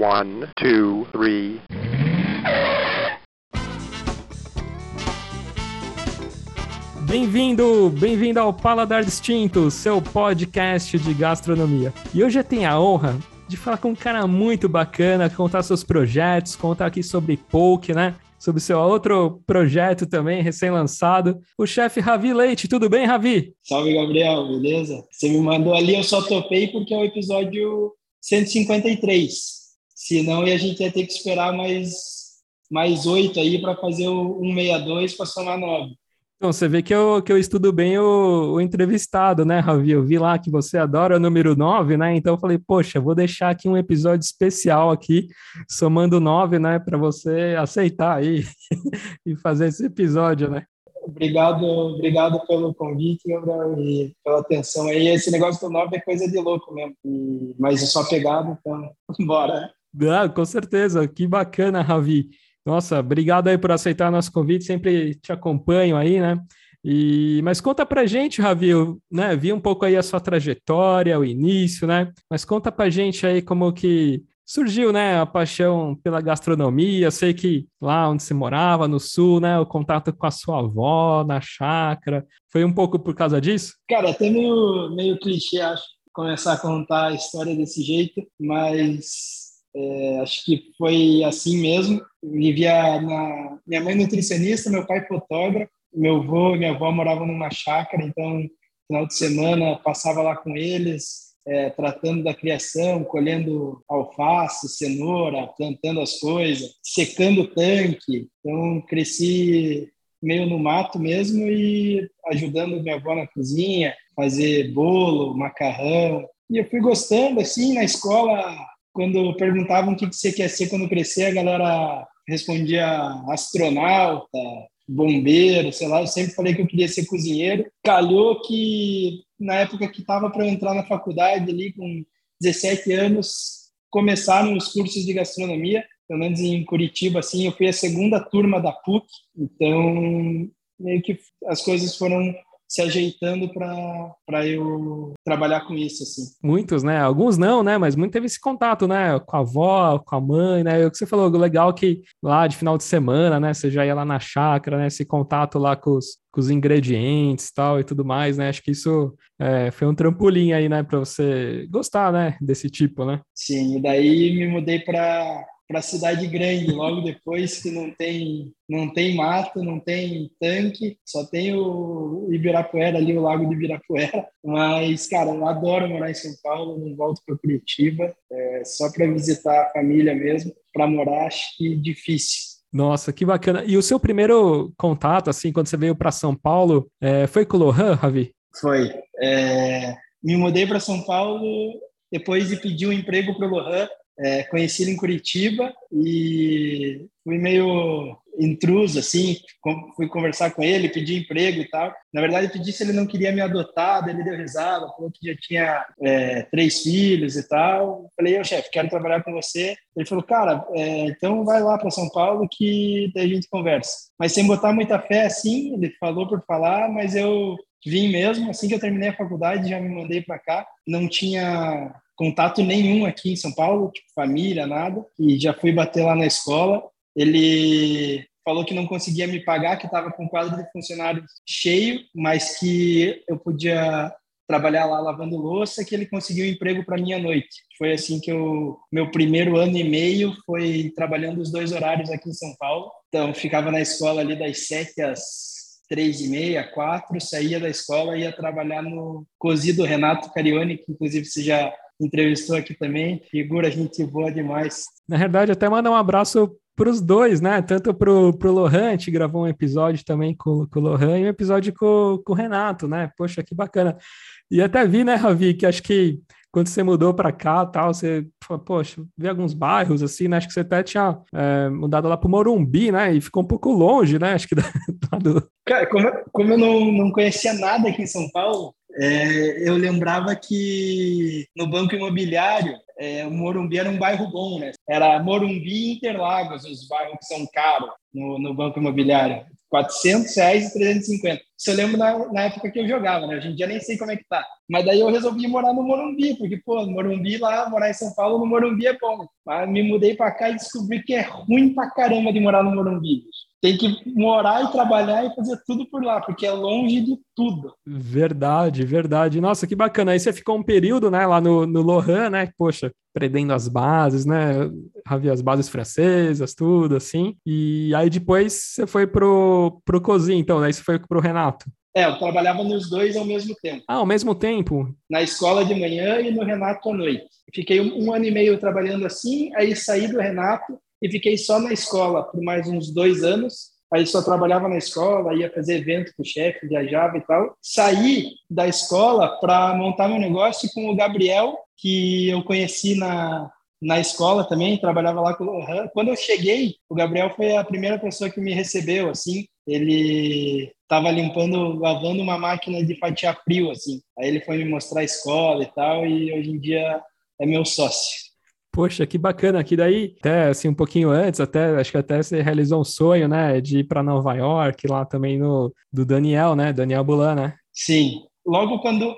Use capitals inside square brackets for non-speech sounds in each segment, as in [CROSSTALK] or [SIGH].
One, two, three. Bem-vindo, bem-vindo ao Paladar Distinto, seu podcast de gastronomia. E hoje eu tenho a honra de falar com um cara muito bacana, contar seus projetos, contar aqui sobre poke, né? Sobre seu outro projeto também, recém-lançado, o chefe Ravi Leite. Tudo bem, Ravi? Salve, Gabriel, beleza? Você me mandou ali, eu só topei porque é o episódio 153. Senão a gente ia ter que esperar mais mais oito aí para fazer o 162 para somar nove. Então, você vê que eu, que eu estudo bem o, o, entrevistado, né, Ravi? Eu vi lá que você adora o número 9, né? Então eu falei, poxa, vou deixar aqui um episódio especial aqui, somando 9, né, para você aceitar aí [LAUGHS] e fazer esse episódio, né? Obrigado, obrigado pelo convite, Gabriel, e pela atenção aí. Esse negócio do 9 é coisa de louco mesmo, e, mas é só pegado, então [LAUGHS] bora. Ah, com certeza, que bacana, Ravi. Nossa, obrigado aí por aceitar nosso convite, sempre te acompanho aí, né? E, mas conta pra gente, Ravi, eu, né? Vi um pouco aí a sua trajetória, o início, né? Mas conta pra gente aí como que surgiu, né, a paixão pela gastronomia. Sei que lá onde você morava, no sul, né, o contato com a sua avó na chácara, foi um pouco por causa disso? Cara, até meio, meio clichê, acho, começar a contar a história desse jeito, mas é, acho que foi assim mesmo. vivia na minha mãe nutricionista, meu pai fotógrafo, meu avô e minha avó moravam numa chácara, então final de semana passava lá com eles, é, tratando da criação, colhendo alface, cenoura, plantando as coisas, secando o tanque. Então cresci meio no mato mesmo e ajudando minha avó na cozinha, fazer bolo, macarrão. E eu fui gostando assim na escola quando perguntavam o que você quer ser quando crescer, a galera respondia astronauta, bombeiro, sei lá. Eu sempre falei que eu queria ser cozinheiro. Calhou que na época que estava para entrar na faculdade, ali com 17 anos, começaram os cursos de gastronomia, pelo menos em Curitiba, assim. Eu fui a segunda turma da PUC, então meio que as coisas foram se ajeitando para eu trabalhar com isso, assim. Muitos, né? Alguns não, né? Mas muito teve esse contato, né? Com a avó, com a mãe, né? O que você falou, legal que lá de final de semana, né? Você já ia lá na chácara, né? Esse contato lá com os, com os ingredientes tal e tudo mais, né? Acho que isso é, foi um trampolim aí, né? Para você gostar, né? Desse tipo, né? Sim, e daí me mudei para para cidade grande logo depois que não tem não tem mato, não tem tanque, só tem o Ibirapuera ali, o Lago de Ibirapuera. Mas, cara, eu adoro morar em São Paulo, não volto para Curitiba, é, só para visitar a família mesmo. Para morar, acho que difícil. Nossa, que bacana. E o seu primeiro contato, assim, quando você veio para São Paulo, é, foi com o Lohan, Ravi? Foi. É, me mudei para São Paulo depois de pedir um emprego para o Lohan é, conheci ele em Curitiba e fui meio intruso, assim, fui conversar com ele, pedi emprego e tal. Na verdade, pedi se ele não queria me adotar, ele deu risada, falou que já tinha é, três filhos e tal. Falei, ô chefe, quero trabalhar com você. Ele falou, cara, é, então vai lá para São Paulo que daí a gente conversa. Mas sem botar muita fé, assim, ele falou por falar, mas eu vim mesmo, assim que eu terminei a faculdade, já me mandei para cá. Não tinha contato nenhum aqui em São Paulo, tipo família, nada. E já fui bater lá na escola. Ele falou que não conseguia me pagar, que estava com o quadro de funcionários cheio, mas que eu podia trabalhar lá lavando louça, que ele conseguiu um emprego para mim à noite. Foi assim que eu meu primeiro ano e meio foi trabalhando os dois horários aqui em São Paulo. Então ficava na escola ali das sete às três e meia, quatro, saía da escola e ia trabalhar no cozido Renato Carioni, que inclusive você já entrevistou aqui também. Figura, gente boa demais. Na verdade, até mandar um abraço para os dois, né? Tanto para o Lohan, a gente gravou um episódio também com, com o Lohan e um episódio com, com o Renato, né? Poxa, que bacana. E até vi, né, Ravi, que acho que quando você mudou para cá tal, você falou, poxa, vi alguns bairros assim, né? Acho que você até tinha é, mudado lá para Morumbi, né? E ficou um pouco longe, né? Acho que [LAUGHS] do... Cara, como, como eu não, não conhecia nada aqui em São Paulo, é, eu lembrava que no Banco Imobiliário, é, o Morumbi era um bairro bom, né? Era Morumbi e Interlagos, os bairros que são caros no, no Banco Imobiliário. 400 reais e 350. Isso eu lembro na, na, época que eu jogava, né? Hoje em dia nem sei como é que tá. Mas daí eu resolvi morar no Morumbi, porque, pô, no Morumbi lá, morar em São Paulo, no Morumbi é bom. Mas me mudei para cá e descobri que é ruim pra caramba de morar no Morumbi. Tem que morar e trabalhar e fazer tudo por lá, porque é longe de tudo. Verdade, verdade. Nossa, que bacana. Aí você ficou um período, né, lá no, no Lohan, né? Poxa, aprendendo as bases, né? Havia as bases francesas, tudo assim. E aí depois você foi pro, pro Cozinho, então, aí você foi pro Renato. É, eu trabalhava nos dois ao mesmo tempo. Ah, ao mesmo tempo? Na escola de manhã e no Renato à noite. Fiquei um, um ano e meio trabalhando assim, aí saí do Renato e fiquei só na escola por mais uns dois anos. Aí só trabalhava na escola, ia fazer evento com o chefe, viajava e tal. Saí da escola para montar meu negócio com o Gabriel, que eu conheci na, na escola também, trabalhava lá com o Lohan. Quando eu cheguei, o Gabriel foi a primeira pessoa que me recebeu, assim. Ele estava limpando, lavando uma máquina de fatiar frio, assim. Aí ele foi me mostrar a escola e tal, e hoje em dia é meu sócio. Poxa, que bacana. Que daí, até assim, um pouquinho antes, até acho que até você realizou um sonho, né, de ir para Nova York, lá também no do Daniel, né, Daniel Bulan, né? Sim. Logo quando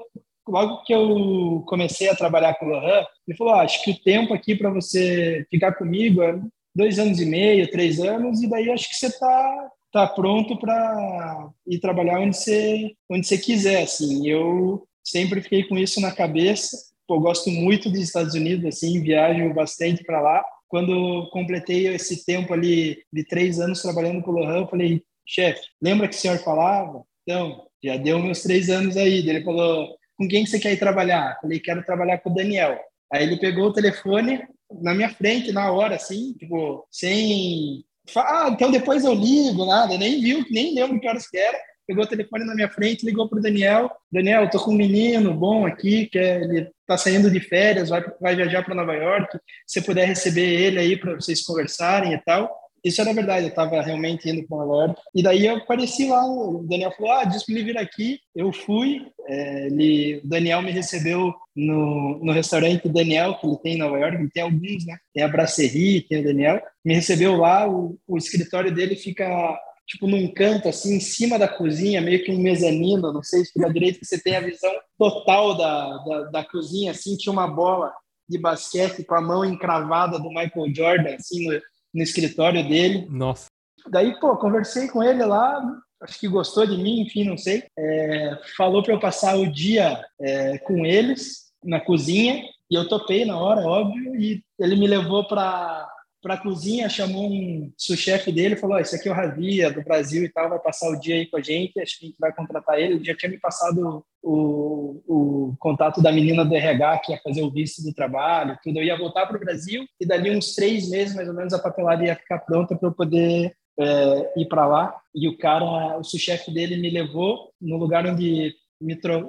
logo que eu comecei a trabalhar com o Lohan, ele falou: ah, acho que o tempo aqui para você ficar comigo é dois anos e meio, três anos, e daí acho que você está tá pronto para ir trabalhar onde você onde você quiser, assim. Eu sempre fiquei com isso na cabeça pô, gosto muito dos Estados Unidos, assim, viajo bastante para lá. Quando completei esse tempo ali de três anos trabalhando com o Lohan, eu falei, chefe, lembra que o senhor falava? Então, já deu meus três anos aí. Ele falou, com quem que você quer ir trabalhar? Eu falei, quero trabalhar com o Daniel. Aí ele pegou o telefone na minha frente, na hora, assim, tipo, sem... Ah, então depois eu ligo, nada, nem viu, nem lembro que horas que era pegou o telefone na minha frente, ligou para o Daniel. Daniel, tô com um menino bom aqui, que é, ele está saindo de férias, vai, vai viajar para Nova York. Se puder receber ele aí para vocês conversarem e tal. Isso era verdade, eu estava realmente indo para Nova York. E daí eu apareci lá, o Daniel falou, ah, diz para ele vir aqui. Eu fui, é, ele, o Daniel me recebeu no, no restaurante Daniel, que ele tem em Nova York, ele tem alguns, né? Tem a Brasserie, tem o Daniel. Me recebeu lá, o, o escritório dele fica tipo num canto assim em cima da cozinha, meio que um mezanino, não sei se fica direito que você tem a visão total da, da, da, cozinha, assim tinha uma bola de basquete com a mão encravada do Michael Jordan assim no, no escritório dele. Nossa. Daí, pô, conversei com ele lá, acho que gostou de mim, enfim, não sei. É, falou para eu passar o dia é, com eles na cozinha e eu topei na hora, óbvio, e ele me levou para para a cozinha, chamou um sous-chefe dele, falou: oh, "Esse aqui é o Ravi, é do Brasil e tal, vai passar o dia aí com a gente, acho que a gente vai contratar ele". Ele já tinha me passado o, o contato da menina do RH que ia fazer o visto do trabalho, tudo. Eu ia voltar para o Brasil e dali uns três meses, mais ou menos, a papelada ia ficar pronta para eu poder é, ir para lá. E o cara, o sous-chefe dele me levou no lugar onde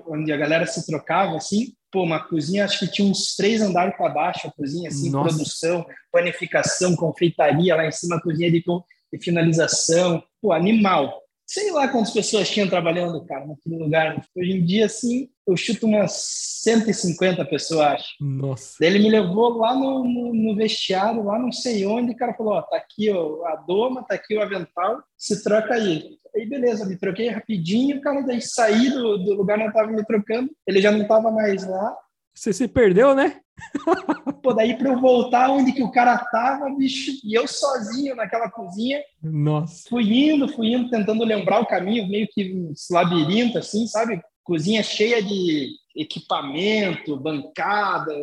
onde a galera se trocava, assim, pô, uma cozinha, acho que tinha uns três andares para baixo, a cozinha, assim, Nossa. produção, panificação, confeitaria, lá em cima a cozinha de, de finalização, pô, animal. Sei lá quantas pessoas tinham trabalhando, cara, naquele lugar. Hoje em dia, assim, eu chuto umas 150 pessoas, acho. Nossa. Daí ele me levou lá no, no, no vestiário, lá não sei onde, o cara falou, ó, tá aqui ó, a doma, tá aqui o avental, se troca aí. Aí beleza, me troquei rapidinho, cara, daí saí do, do lugar onde eu tava me trocando, ele já não tava mais lá. Você se perdeu, né? Pô, daí para eu voltar onde que o cara tava, bicho, e eu sozinho naquela cozinha. Nossa. Fui indo, fui indo, tentando lembrar o caminho, meio que um labirinto, assim, sabe? Cozinha cheia de equipamento, bancada,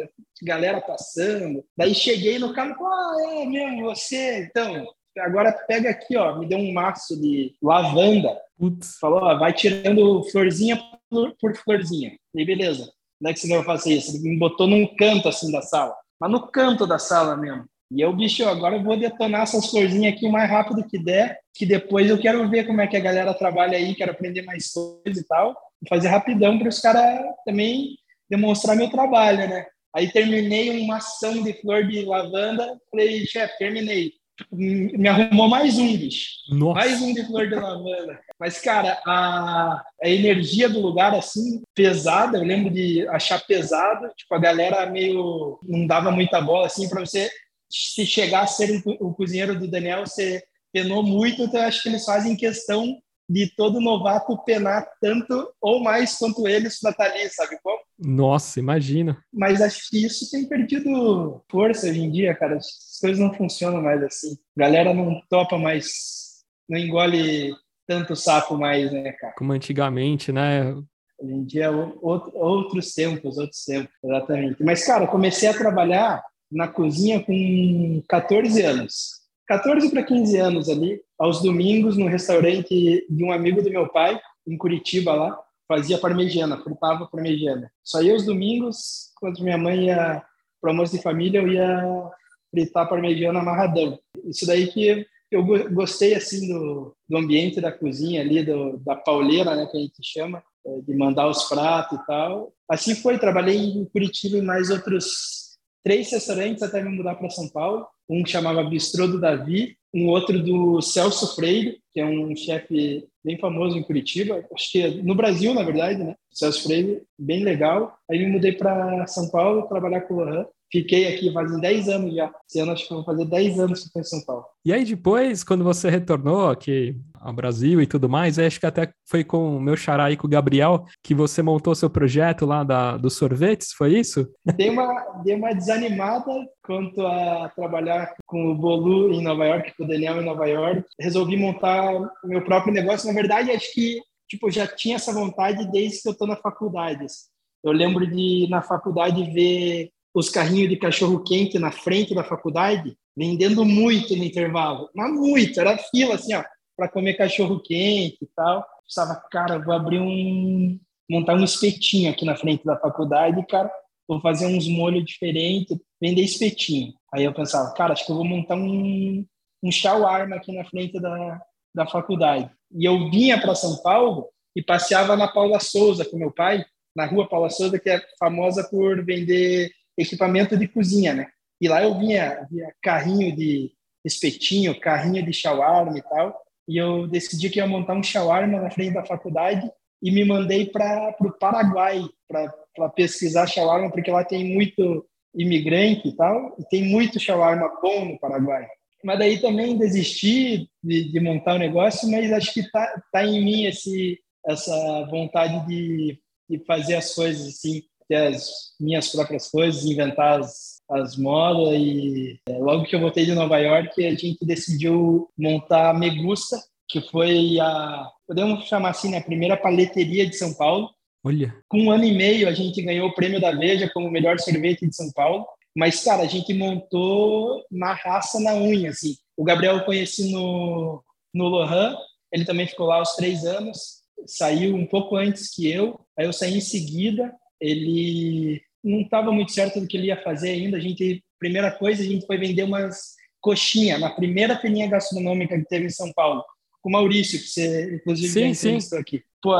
galera passando. Daí cheguei no carro, ah, é mesmo, você, então, agora pega aqui, ó, me deu um maço de lavanda. Putz. Falou, ó, vai tirando florzinha por, por florzinha. E beleza. Não é que você vai fazer isso. Ele me botou num canto assim da sala. Mas no canto da sala mesmo. E eu, bicho, agora eu vou detonar essas florzinhas aqui o mais rápido que der, que depois eu quero ver como é que a galera trabalha aí, quero aprender mais coisas e tal. E fazer rapidão para os caras também demonstrar meu trabalho, né? Aí terminei uma ação de flor de lavanda, falei, chefe, terminei me arrumou mais um, bicho. Nossa. Mais um de flor de lavanda. Mas, cara, a, a energia do lugar, assim, pesada, eu lembro de achar pesada, tipo, a galera meio, não dava muita bola, assim, para você se chegar a ser o, o cozinheiro do Daniel, você penou muito, então eu acho que eles fazem questão de todo novato penar tanto ou mais quanto eles estar ali, sabe como? Nossa, imagina. Mas acho que isso tem perdido força hoje em dia, cara. As coisas não funcionam mais assim. A galera não topa mais, não engole tanto sapo mais, né, cara? Como antigamente, né? Hoje em dia, outros tempos, outros tempos, exatamente. Mas, cara, comecei a trabalhar na cozinha com 14 anos. 14 para 15 anos ali, aos domingos, no restaurante de um amigo do meu pai, em Curitiba lá, fazia parmegiana, fritava parmegiana. Só ia os domingos, quando minha mãe ia para almoço de família, eu ia fritar parmegiana amarradão. Isso daí que eu gostei, assim, do, do ambiente da cozinha ali, do, da pauleira, né, que a gente chama, é, de mandar os pratos e tal. Assim foi, trabalhei em Curitiba e mais outros três restaurantes até me mudar para São Paulo. Um chamava Bistrô do Davi, um outro do Celso Freire, que é um chefe bem famoso em Curitiba, acho que é no Brasil, na verdade, né? Celso Freire, bem legal. Aí me mudei para São Paulo trabalhar com o Lohan. Fiquei aqui fazem 10 anos já. Esse ano acho que vou fazer 10 anos que estou em São Paulo. E aí depois, quando você retornou aqui ao Brasil e tudo mais, acho que até foi com o meu xará aí, com o Gabriel, que você montou seu projeto lá da, dos sorvetes, foi isso? Dei uma, dei uma desanimada quanto a trabalhar com o Bolu em Nova York, com o Daniel em Nova York. Resolvi montar o meu próprio negócio. Na verdade, acho que tipo, já tinha essa vontade desde que eu estou na faculdade. Eu lembro de, na faculdade, ver os carrinhos de cachorro quente na frente da faculdade, vendendo muito no intervalo, mas muito, era fila assim, ó, para comer cachorro quente e tal. Pensava, cara, vou abrir um montar um espetinho aqui na frente da faculdade, cara, vou fazer uns molhos diferentes, vender espetinho. Aí eu pensava, cara, acho que eu vou montar um um shawarma aqui na frente da, da faculdade. E eu vinha para São Paulo e passeava na Paula Souza com meu pai, na rua Paula Souza, que é famosa por vender equipamento de cozinha, né? E lá eu vinha, via carrinho de espetinho, carrinho de shawarma e tal. E eu decidi que ia montar um shawarma na frente da faculdade e me mandei para o Paraguai para pesquisar shawarma, porque lá tem muito imigrante e tal, e tem muito shawarma bom no Paraguai. Mas daí também desisti de, de montar o um negócio, mas acho que tá, tá em mim esse, essa vontade de, de fazer as coisas assim ter as minhas próprias coisas, inventar as, as modas e é, logo que eu voltei de Nova York a gente decidiu montar a Megusta, que foi a podemos chamar assim né, a primeira paleteria de São Paulo. Olha. Com um ano e meio a gente ganhou o prêmio da Veja como melhor sorvete de São Paulo. Mas cara, a gente montou na raça, na unha assim. O Gabriel eu conheci no no Lohan, ele também ficou lá aos três anos, saiu um pouco antes que eu. Aí eu saí em seguida ele não estava muito certo do que ele ia fazer ainda. A gente, primeira coisa, a gente foi vender umas coxinhas na primeira feirinha gastronômica que teve em São Paulo, com o Maurício, que você inclusive sim, entrevistou aqui. Pô,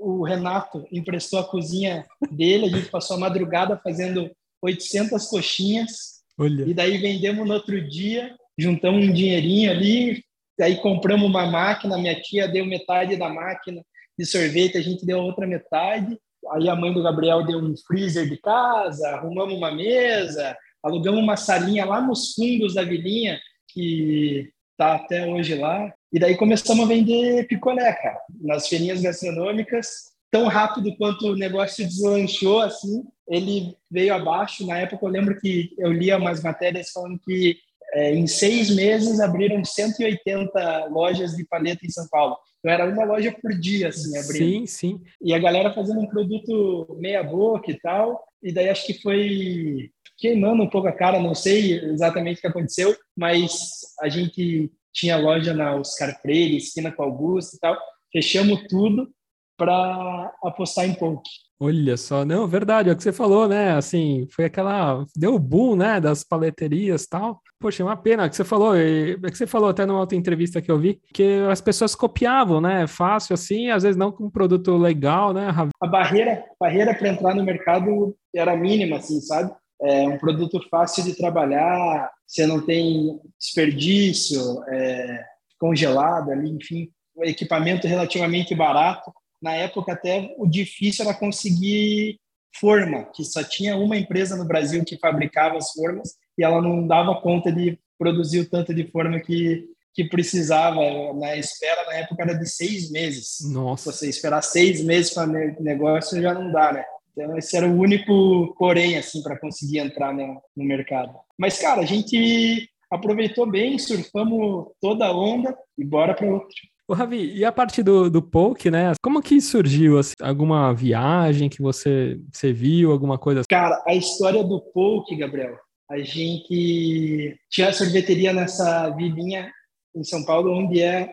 o Renato emprestou a cozinha dele, a gente passou a madrugada fazendo 800 coxinhas. Olha. E daí vendemos no outro dia, juntamos um dinheirinho ali, aí compramos uma máquina, minha tia deu metade da máquina de sorvete, a gente deu outra metade Aí a mãe do Gabriel deu um freezer de casa, arrumamos uma mesa, alugamos uma salinha lá nos fundos da vilinha, que está até hoje lá. E daí começamos a vender picolé, cara, nas feirinhas gastronômicas. Tão rápido quanto o negócio deslanchou, assim, ele veio abaixo. Na época, eu lembro que eu lia umas matérias falando que é, em seis meses abriram 180 lojas de paleta em São Paulo. Então era uma loja por dia, assim, abrindo. Sim, sim. E a galera fazendo um produto meia boca e tal. E daí acho que foi queimando um pouco a cara, não sei exatamente o que aconteceu, mas a gente tinha loja na Oscar Freire, esquina com Augusto e tal. Fechamos tudo para apostar em Ponk. Olha só, não, verdade, é o que você falou, né? Assim, foi aquela. Deu boom, né? Das paleterias e tal. Poxa, é uma pena que você falou, é que você falou até numa outra entrevista que eu vi, que as pessoas copiavam, né? Fácil assim, às vezes não com um produto legal, né? A barreira, barreira para entrar no mercado era mínima, assim, sabe? É um produto fácil de trabalhar, você não tem desperdício, é, congelado ali, enfim, um equipamento relativamente barato na época até o difícil era conseguir forma, que só tinha uma empresa no Brasil que fabricava as formas e ela não dava conta de produzir o tanto de forma que que precisava. Na espera, na época, era de seis meses. Nossa. Você esperar seis meses para negócio já não dá, né? Então, esse era o único porém, assim, para conseguir entrar no, no mercado. Mas, cara, a gente aproveitou bem, surfamos toda a onda e bora para outro. O Ravi, e a parte do, do poke, né? Como que surgiu? Assim, alguma viagem que você, você viu, alguma coisa? Cara, a história do poke, Gabriel, a gente tinha a sorveteria nessa vilinha em São Paulo, onde é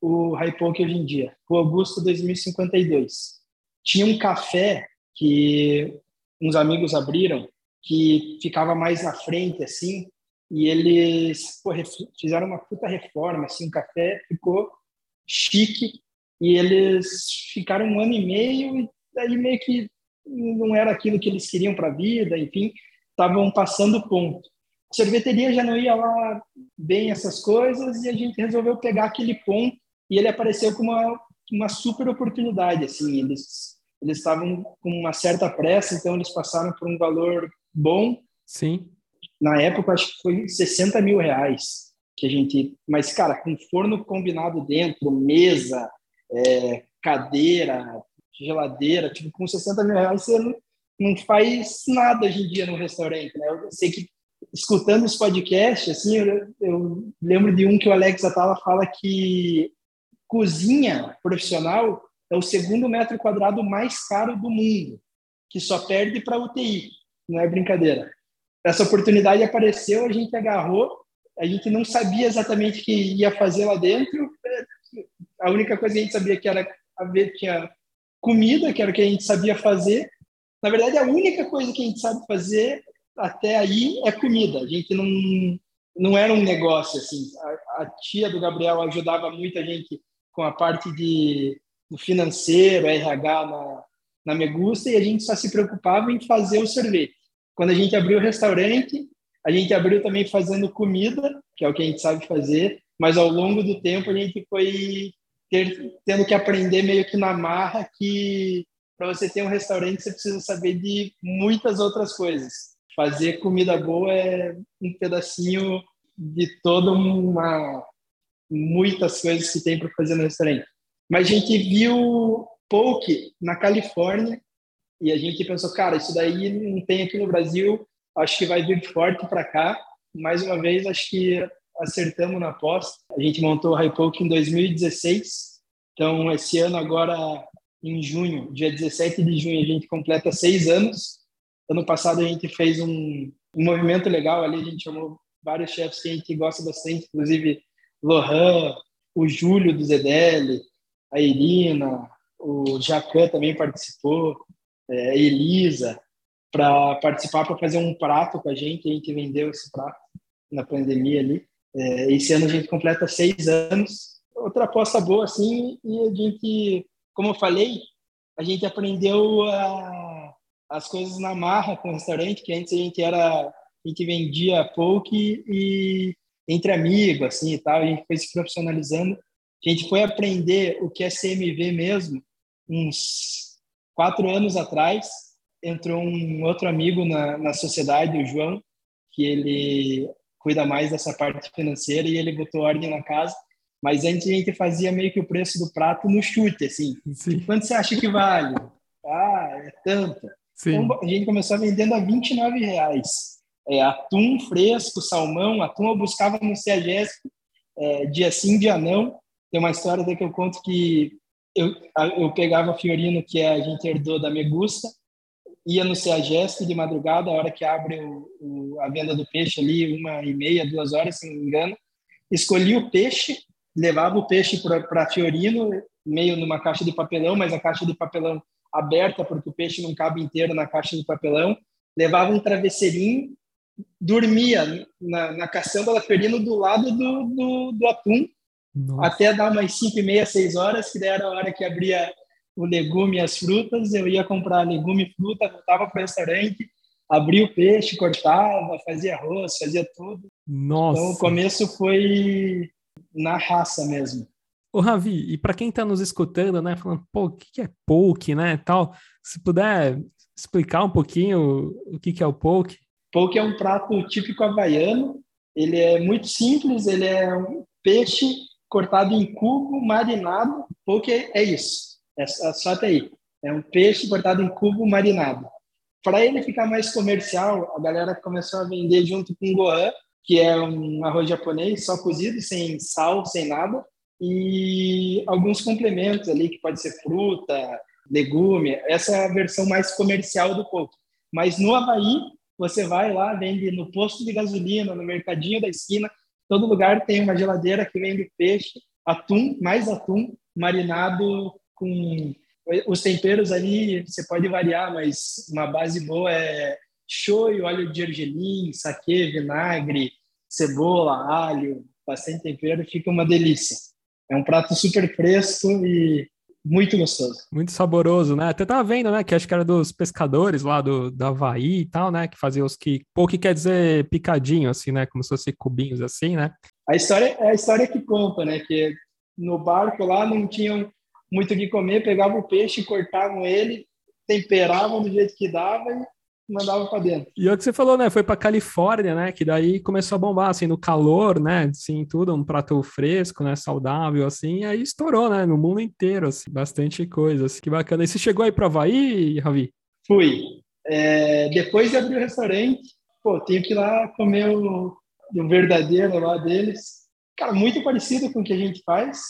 o High Poke hoje em dia, o Augusto 2052. Tinha um café que uns amigos abriram, que ficava mais na frente, assim, e eles pô, fizeram uma puta reforma, assim, o café ficou chique, e eles ficaram um ano e meio, e daí meio que não era aquilo que eles queriam para a vida, enfim, estavam passando ponto. A sorveteria já não ia lá bem essas coisas, e a gente resolveu pegar aquele ponto, e ele apareceu com uma, uma super oportunidade, assim, eles eles estavam com uma certa pressa, então eles passaram por um valor bom. Sim. Na época, acho que foi 60 mil reais que a gente. Mas, cara, com forno combinado dentro, mesa, é, cadeira, geladeira, tipo, com 60 mil reais você não, não faz nada hoje em dia no restaurante, né? Eu sei que escutando esse podcast, assim, eu, eu lembro de um que o Alex Atala fala que cozinha profissional é o segundo metro quadrado mais caro do mundo, que só perde para UTI. Não é brincadeira. Essa oportunidade apareceu, a gente agarrou, a gente não sabia exatamente o que ia fazer lá dentro. A única coisa que a gente sabia que era ver tinha comida, que era o que a gente sabia fazer. Na verdade, a única coisa que a gente sabe fazer até aí é comida. A gente não não era um negócio assim. A, a tia do Gabriel ajudava muito a gente com a parte de do financeiro, RH na, na Megusta, e a gente só se preocupava em fazer o sorvete. Quando a gente abriu o restaurante, a gente abriu também fazendo comida, que é o que a gente sabe fazer, mas ao longo do tempo a gente foi ter, tendo que aprender meio que na marra que para você ter um restaurante você precisa saber de muitas outras coisas. Fazer comida boa é um pedacinho de toda uma muitas coisas que tem para fazer no restaurante. Mas a gente viu poke na Califórnia e a gente pensou, cara, isso daí não tem aqui no Brasil, acho que vai vir forte para cá. Mais uma vez, acho que acertamos na aposta. A gente montou o High Poke em 2016, então esse ano agora em junho, dia 17 de junho, a gente completa seis anos. Ano passado a gente fez um, um movimento legal ali, a gente chamou vários chefs que a gente gosta bastante, inclusive Lohan, o Júlio do ZDL, a Irina, o Jacan também participou, é, a Elisa, para participar, para fazer um prato com a gente. A gente vendeu esse prato na pandemia ali. É, esse ano a gente completa seis anos. Outra aposta boa, assim, e a gente, como eu falei, a gente aprendeu a, as coisas na marra com o restaurante, que antes a gente era, a gente vendia pouco e, e entre amigos, assim, e tal, a gente foi se profissionalizando a gente foi aprender o que é CMV mesmo uns quatro anos atrás. Entrou um outro amigo na, na sociedade, o João, que ele cuida mais dessa parte financeira e ele botou ordem na casa. Mas antes a gente fazia meio que o preço do prato no chute, assim. Sim. Quanto você acha que vale? Ah, é tanto. Então, a gente começou vendendo a 29 reais. É, atum fresco, salmão, atum eu buscava no CEAGESP, é, dia sim, dia não. Tem uma história que eu conto que eu, eu pegava Fiorino, que a gente herdou da Megusta, ia no CEAGESP de madrugada, a hora que abre o, o, a venda do peixe ali, uma e meia, duas horas, se não me engano, escolhia o peixe, levava o peixe para Fiorino, meio numa caixa de papelão, mas a caixa de papelão aberta, porque o peixe não cabe inteiro na caixa de papelão, levava um travesseirinho, dormia na, na caçamba da Fiorino do lado do, do, do atum, nossa. até dar umas 5 e meia, 6 horas, que daí era a hora que abria o legume e as frutas, eu ia comprar legume e fruta, voltava para o restaurante, abria o peixe, cortava, fazia arroz, fazia tudo. Nossa. Então o começo foi na raça mesmo. Ô Ravi, e para quem está nos escutando, né, falando, pô, o que é poke, né, tal, se puder explicar um pouquinho o que é o poke? Poke é um prato típico havaiano, ele é muito simples, ele é um peixe cortado em cubo, marinado, porque é isso. É só até aí. É um peixe cortado em cubo, marinado. Para ele ficar mais comercial, a galera começou a vender junto com gohan, que é um arroz japonês só cozido, sem sal, sem nada, e alguns complementos ali, que pode ser fruta, legume. Essa é a versão mais comercial do poke. Mas no Havaí, você vai lá, vende no posto de gasolina, no mercadinho da esquina, todo lugar tem uma geladeira que vende peixe, atum, mais atum, marinado com os temperos ali, você pode variar, mas uma base boa é shoyu, óleo de gergelim, saquê, vinagre, cebola, alho, bastante tempero, fica uma delícia. É um prato super fresco e muito gostoso. Muito saboroso, né? Até tava vendo, né? Que acho que era dos pescadores lá do, do Havaí e tal, né? Que fazia os que. Pô, que quer dizer picadinho, assim, né? Como se fosse cubinhos assim, né? A história é a história que conta, né? Que no barco lá não tinham muito o que comer, pegavam o peixe, cortavam ele, temperavam do jeito que dava e mandava para dentro. E é o que você falou, né? Foi para Califórnia, né? Que daí começou a bombar, assim, no calor, né? Assim, tudo, um prato fresco, né? Saudável, assim, e aí estourou, né? No mundo inteiro, assim, bastante coisa. Assim, que bacana. E você chegou aí para Havaí, Ravi? Fui. É, depois de abrir o restaurante, pô, tenho que ir lá comer o, o verdadeiro lá deles. Cara, muito parecido com o que a gente faz.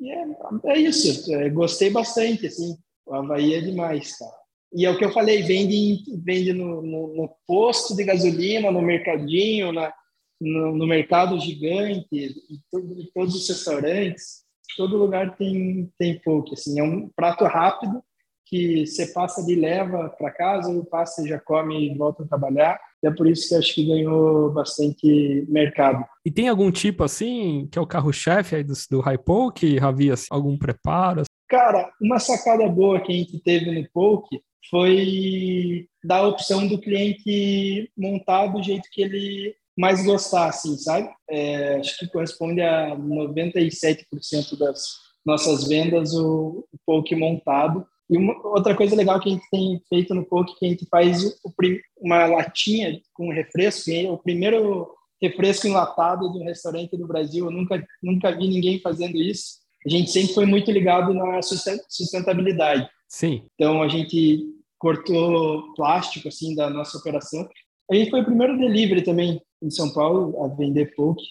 E é, é isso. É, gostei bastante, assim. O Havaí é demais, cara. E é o que eu falei, vende, vende no, no, no posto de gasolina, no mercadinho, na, no, no mercado gigante, em, todo, em, todos os restaurantes, todo lugar tem, tem poke. Assim, é um prato rápido que você passa de leva para casa, ou passa e já come e volta a trabalhar. E é por isso que acho que ganhou bastante mercado. E tem algum tipo assim, que é o carro-chefe aí do, do High Poke, Ravi, assim, algum preparo? Cara, uma sacada boa que a gente teve no Poke foi dar a opção do cliente montar do jeito que ele mais gostar, assim, sabe? É, acho que corresponde a 97% das nossas vendas o, o poke montado. E uma, outra coisa legal que a gente tem feito no poke que a gente faz o, uma latinha com refresco, é o primeiro refresco enlatado do restaurante do Brasil. Eu nunca nunca vi ninguém fazendo isso. A gente sempre foi muito ligado na sustentabilidade. Sim. Então a gente cortou plástico assim da nossa operação. A gente foi o primeiro delivery também em São Paulo a vender poke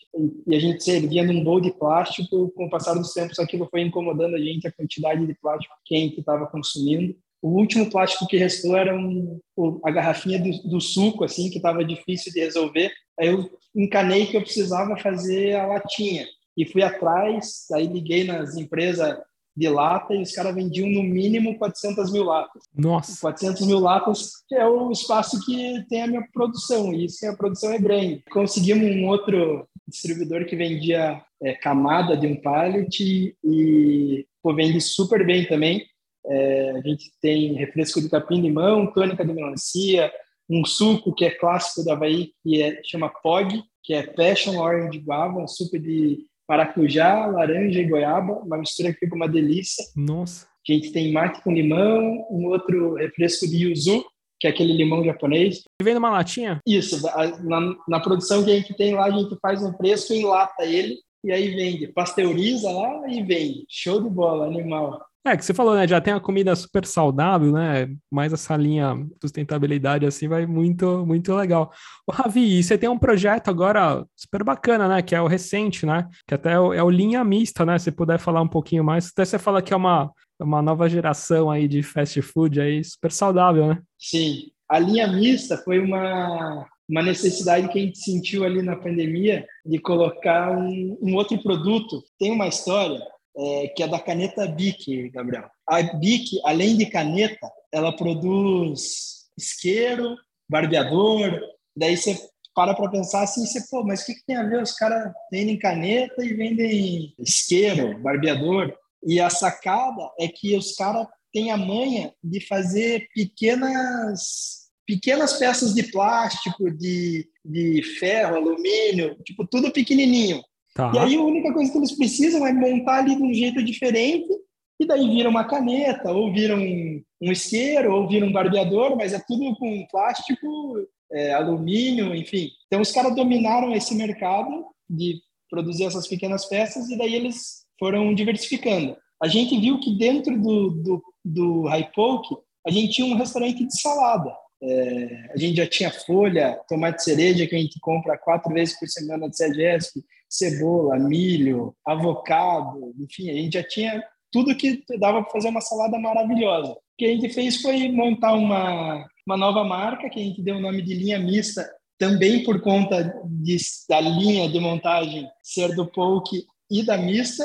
e a gente servia num bowl de plástico. Com o passar dos tempos, aquilo foi incomodando a gente a quantidade de plástico que a gente estava consumindo. O último plástico que restou era um, a garrafinha do, do suco, assim, que estava difícil de resolver. Aí eu encanei que eu precisava fazer a latinha e fui atrás. Aí liguei nas empresas de lata e os caras vendiam no mínimo 400 mil latas. Nossa! 400 mil latas é o espaço que tem a minha produção, e isso a produção é grande. Conseguimos um outro distribuidor que vendia é, camada de um pallet e pô, vende super bem também. É, a gente tem refresco de capim-limão, tônica de melancia, um suco que é clássico da Havaí, que é, chama POG, que é Passion Orange Guava, um suco de maracujá, laranja e goiaba, uma mistura que fica uma delícia. Nossa. A gente tem mate com limão, um outro refresco de yuzu, que é aquele limão japonês. E vem numa latinha? Isso, na, na produção que a gente tem lá, a gente faz um fresco, enlata ele e aí vende. Pasteuriza lá e vende. Show de bola, animal. É, que você falou, né? Já tem a comida super saudável, né? Mais essa linha sustentabilidade assim vai muito, muito legal. O Ravi, você tem um projeto agora super bacana, né? Que é o recente, né? Que até é o, é o linha mista, né? Se puder falar um pouquinho mais. Até você fala que é uma, uma nova geração aí de fast food aí super saudável, né? Sim. A linha mista foi uma, uma necessidade que a gente sentiu ali na pandemia de colocar um, um outro produto. Tem uma história é, que é da caneta Bic, Gabriel. A Bic, além de caneta, ela produz isqueiro, barbeador. Daí você para para pensar assim, você, pô, mas o que, que tem a ver? Os caras vendem caneta e vendem isqueiro, barbeador. E a sacada é que os caras têm a manha de fazer pequenas pequenas peças de plástico, de, de ferro, alumínio, tipo, tudo pequenininho. Tá. E aí a única coisa que eles precisam é montar ali de um jeito diferente e daí vira uma caneta, ou vira um, um isqueiro, ou vira um barbeador, mas é tudo com plástico, é, alumínio, enfim. Então os caras dominaram esse mercado de produzir essas pequenas peças e daí eles foram diversificando. A gente viu que dentro do, do, do High Poke, a gente tinha um restaurante de salada. É, a gente já tinha folha, tomate cereja, que a gente compra quatro vezes por semana de CEGESP, cebola, milho, avocado, enfim, a gente já tinha tudo que dava para fazer uma salada maravilhosa. O que a gente fez foi montar uma, uma nova marca, que a gente deu o nome de linha mista, também por conta de, da linha de montagem ser do poke e da mista,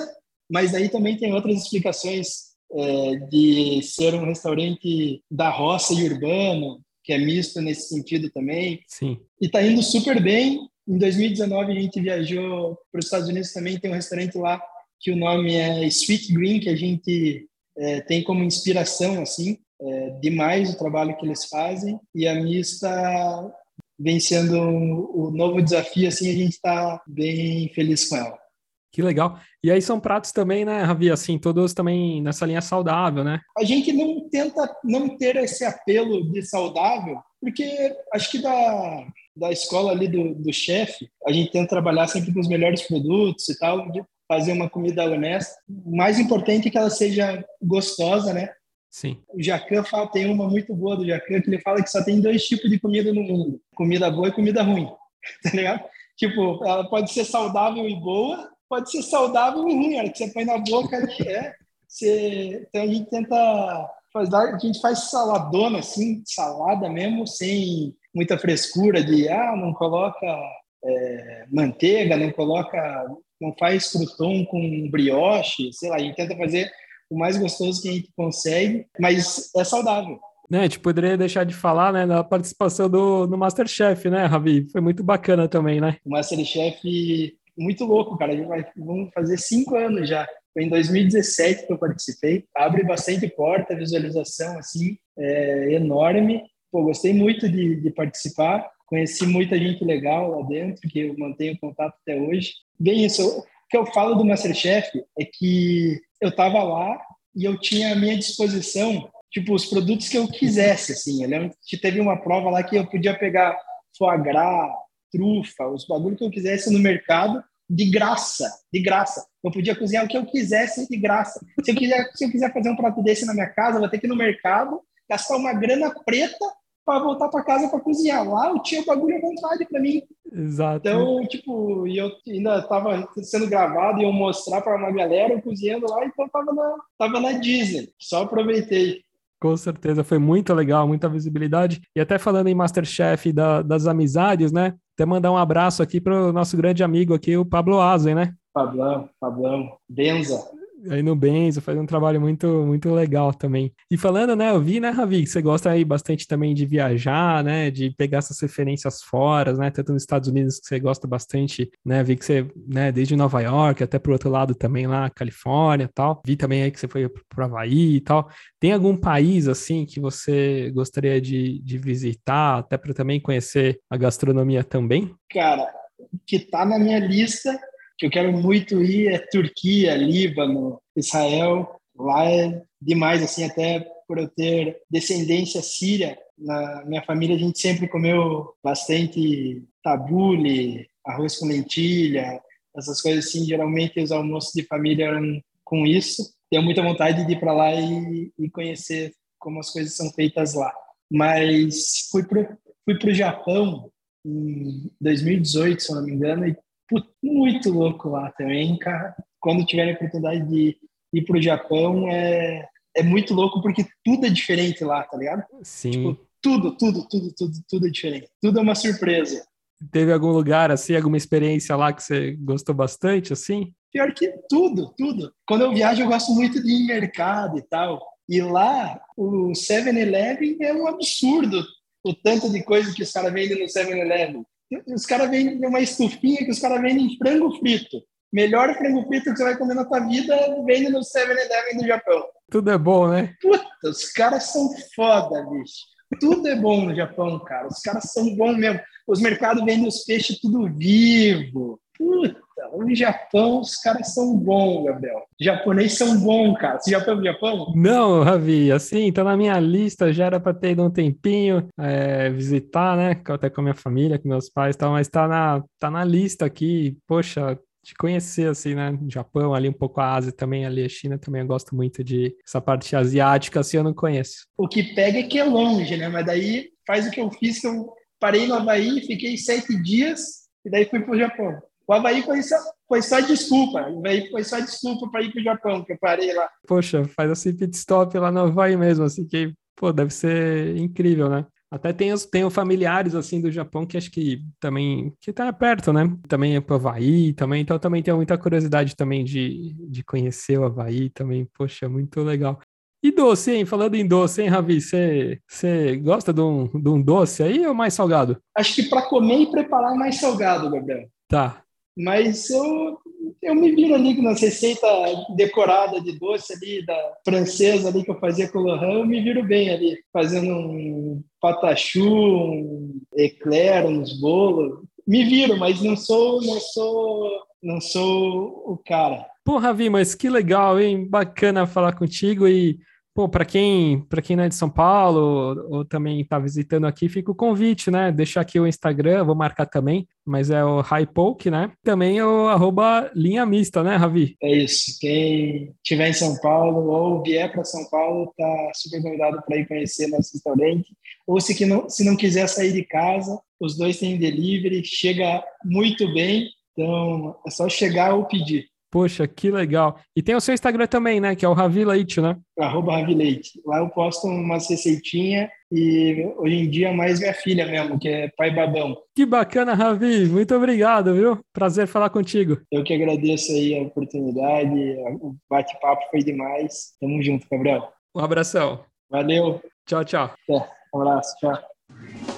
mas aí também tem outras explicações é, de ser um restaurante da roça e urbano, que é misto nesse sentido também. Sim. E está indo super bem. Em 2019 a gente viajou para os Estados Unidos também, tem um restaurante lá que o nome é Sweet Green, que a gente é, tem como inspiração, assim, é, demais o trabalho que eles fazem. E a mista vem sendo o um, um novo desafio, assim, a gente está bem feliz com ela. Que legal. E aí são pratos também, né, Ravi, assim, todos também nessa linha saudável, né? A gente não tenta não ter esse apelo de saudável, porque acho que da, da escola ali do, do chefe, a gente tenta trabalhar sempre com os melhores produtos e tal, de fazer uma comida honesta. O mais importante é que ela seja gostosa, né? Sim. O Jacan fala, tem uma muito boa do Jacan, que ele fala que só tem dois tipos de comida no mundo: comida boa e comida ruim. [LAUGHS] Tá ligado? Tipo, ela pode ser saudável e boa, pode ser saudável e ruim, a hora que você põe na boca ali, é. Você, então a gente tenta fazer, a gente faz saladona assim, salada mesmo, sem muita frescura de ah, não coloca é, manteiga, não coloca, não faz crouton com brioche, sei lá, a gente tenta fazer o mais gostoso que a gente consegue, mas é saudável. Né, a gente poderia deixar de falar né, da participação do, do Masterchef, né, Ravi? Foi muito bacana também, né? O Masterchef muito louco, cara. A gente vai, fazer cinco anos já. Foi em 2017 que eu participei. Abre bastante porta, visualização assim é enorme. Pô, gostei muito de, de participar. Conheci muita gente legal lá dentro, que eu mantenho contato até hoje. Bem, isso. O que eu falo do Masterchef é que eu estava lá e eu tinha à minha disposição tipo os produtos que eu quisesse assim eu lembro que teve uma prova lá que eu podia pegar foie gras trufa, os bagulhos que eu quisesse no mercado de graça, de graça. Eu podia cozinhar o que eu quisesse de graça. Se eu quiser, se eu quiser fazer um prato desse na minha casa, eu vou ter que ir no mercado, gastar uma grana preta para voltar para casa para cozinhar. Lá eu tinha o bagulho à vontade para mim. Exato. Então, tipo, e eu ainda estava sendo gravado e eu mostrar para uma galera cozinhando lá, então tava na, tava na Disney. Só aproveitei. Com certeza, foi muito legal, muita visibilidade. E até falando em Masterchef da, das amizades, né? Até mandar um abraço aqui para o nosso grande amigo aqui, o Pablo Azen, né? Pablão, Pablão, Benza aí no Benzo, faz um trabalho muito, muito legal também. E falando, né, eu vi, né, Ravi, que você gosta aí bastante também de viajar, né, de pegar essas referências fora, né, tanto nos Estados Unidos que você gosta bastante, né, vi que você, né, desde Nova York até pro outro lado também lá, Califórnia e tal. Vi também aí que você foi pro Havaí e tal. Tem algum país, assim, que você gostaria de, de visitar, até para também conhecer a gastronomia também? Cara, que tá na minha lista que eu quero muito ir é Turquia, Líbano, Israel. Lá é demais, assim, até por eu ter descendência síria. Na minha família, a gente sempre comeu bastante tabule, arroz com lentilha, essas coisas assim. Geralmente, os almoços de família eram com isso. Tenho muita vontade de ir para lá e, e, conhecer como as coisas são feitas lá. Mas fui para fui o Japão em 2018, se não me engano, e muito louco lá também, cara. Quando tiver a oportunidade de ir pro Japão, é, é muito louco porque tudo é diferente lá, tá ligado? Sim. Tipo, tudo, tudo, tudo, tudo, tudo é diferente. Tudo é uma surpresa. Teve algum lugar, assim, alguma experiência lá que você gostou bastante, assim? Pior que tudo, tudo. Quando eu viajo, eu gosto muito de ir em mercado e tal. E lá, o 7-Eleven é um absurdo o tanto de coisa que os caras vendem no 7-Eleven. Os caras vendem uma estufinha que os caras vendem frango frito. Melhor frango frito que você vai comer na tua vida vende no 7-Eleven do Japão. Tudo é bom, né? Puta, os caras são foda, bicho. Tudo é bom no Japão, cara. Os caras são bons mesmo. Os mercados vendem os peixes tudo vivo. Puta, no Japão os caras são bons, Gabriel. Os japoneses são bons, cara. Você já foi pro Japão? Não, Ravi, assim, tá na minha lista, já era para ter ido um tempinho é, visitar, né? Até com a minha família, com meus pais e tal, mas tá na, tá na lista aqui. Poxa, de conhecer, assim, né? Japão, ali um pouco a Ásia também, ali a China também eu gosto muito de essa parte asiática, assim, eu não conheço. O que pega é que é longe, né? Mas daí faz o que eu fiz, que eu parei no Havaí, fiquei sete dias e daí fui para o Japão. O Havaí foi só, foi só desculpa, o Havaí foi só desculpa para ir para o Japão, que eu parei lá. Poxa, faz assim pit stop lá no Havaí mesmo, assim, que, pô, deve ser incrível, né? Até os, tenho familiares assim do Japão que acho que também que tá perto, né? Também é pro Havaí, também, então também tenho muita curiosidade também de, de conhecer o Havaí também. Poxa, muito legal. E doce, hein? Falando em doce, hein, Ravi? Você gosta de um, de um doce aí ou mais salgado? Acho que para comer e preparar mais salgado, Gabriel. Tá. Mas eu, eu me viro ali nas receitas decoradas de doce ali, da francesa ali que eu fazia com o Lohan, eu me viro bem ali, fazendo um patachu, um eclair, uns bolos. Me viro, mas não sou, não sou, não sou o cara. Pô, Ravi, mas que legal, hein? Bacana falar contigo e Pô, para quem, para quem não é de São Paulo ou, ou também está visitando aqui, fica o convite, né? Deixar aqui o Instagram, vou marcar também, mas é o Highpoke, né? Também é o arroba linha mista, né, Ravi? É isso. Quem estiver em São Paulo ou vier para São Paulo, tá super convidado para ir conhecer nosso restaurante. Ou se, não, se não quiser sair de casa, os dois têm delivery, chega muito bem. Então, é só chegar ou pedir. Poxa, que legal. E tem o seu Instagram também, né? Que é o Ravi Leite, né? Arroba Ravi Leite. Lá eu posto umas receitinhas e hoje em dia mais minha filha mesmo, que é pai babão. Que bacana, Ravi. Muito obrigado, viu? Prazer falar contigo. Eu que agradeço aí a oportunidade. O bate-papo foi demais. Tamo junto, Gabriel. Um abração. Valeu. Tchau, tchau. É, um abraço. Tchau.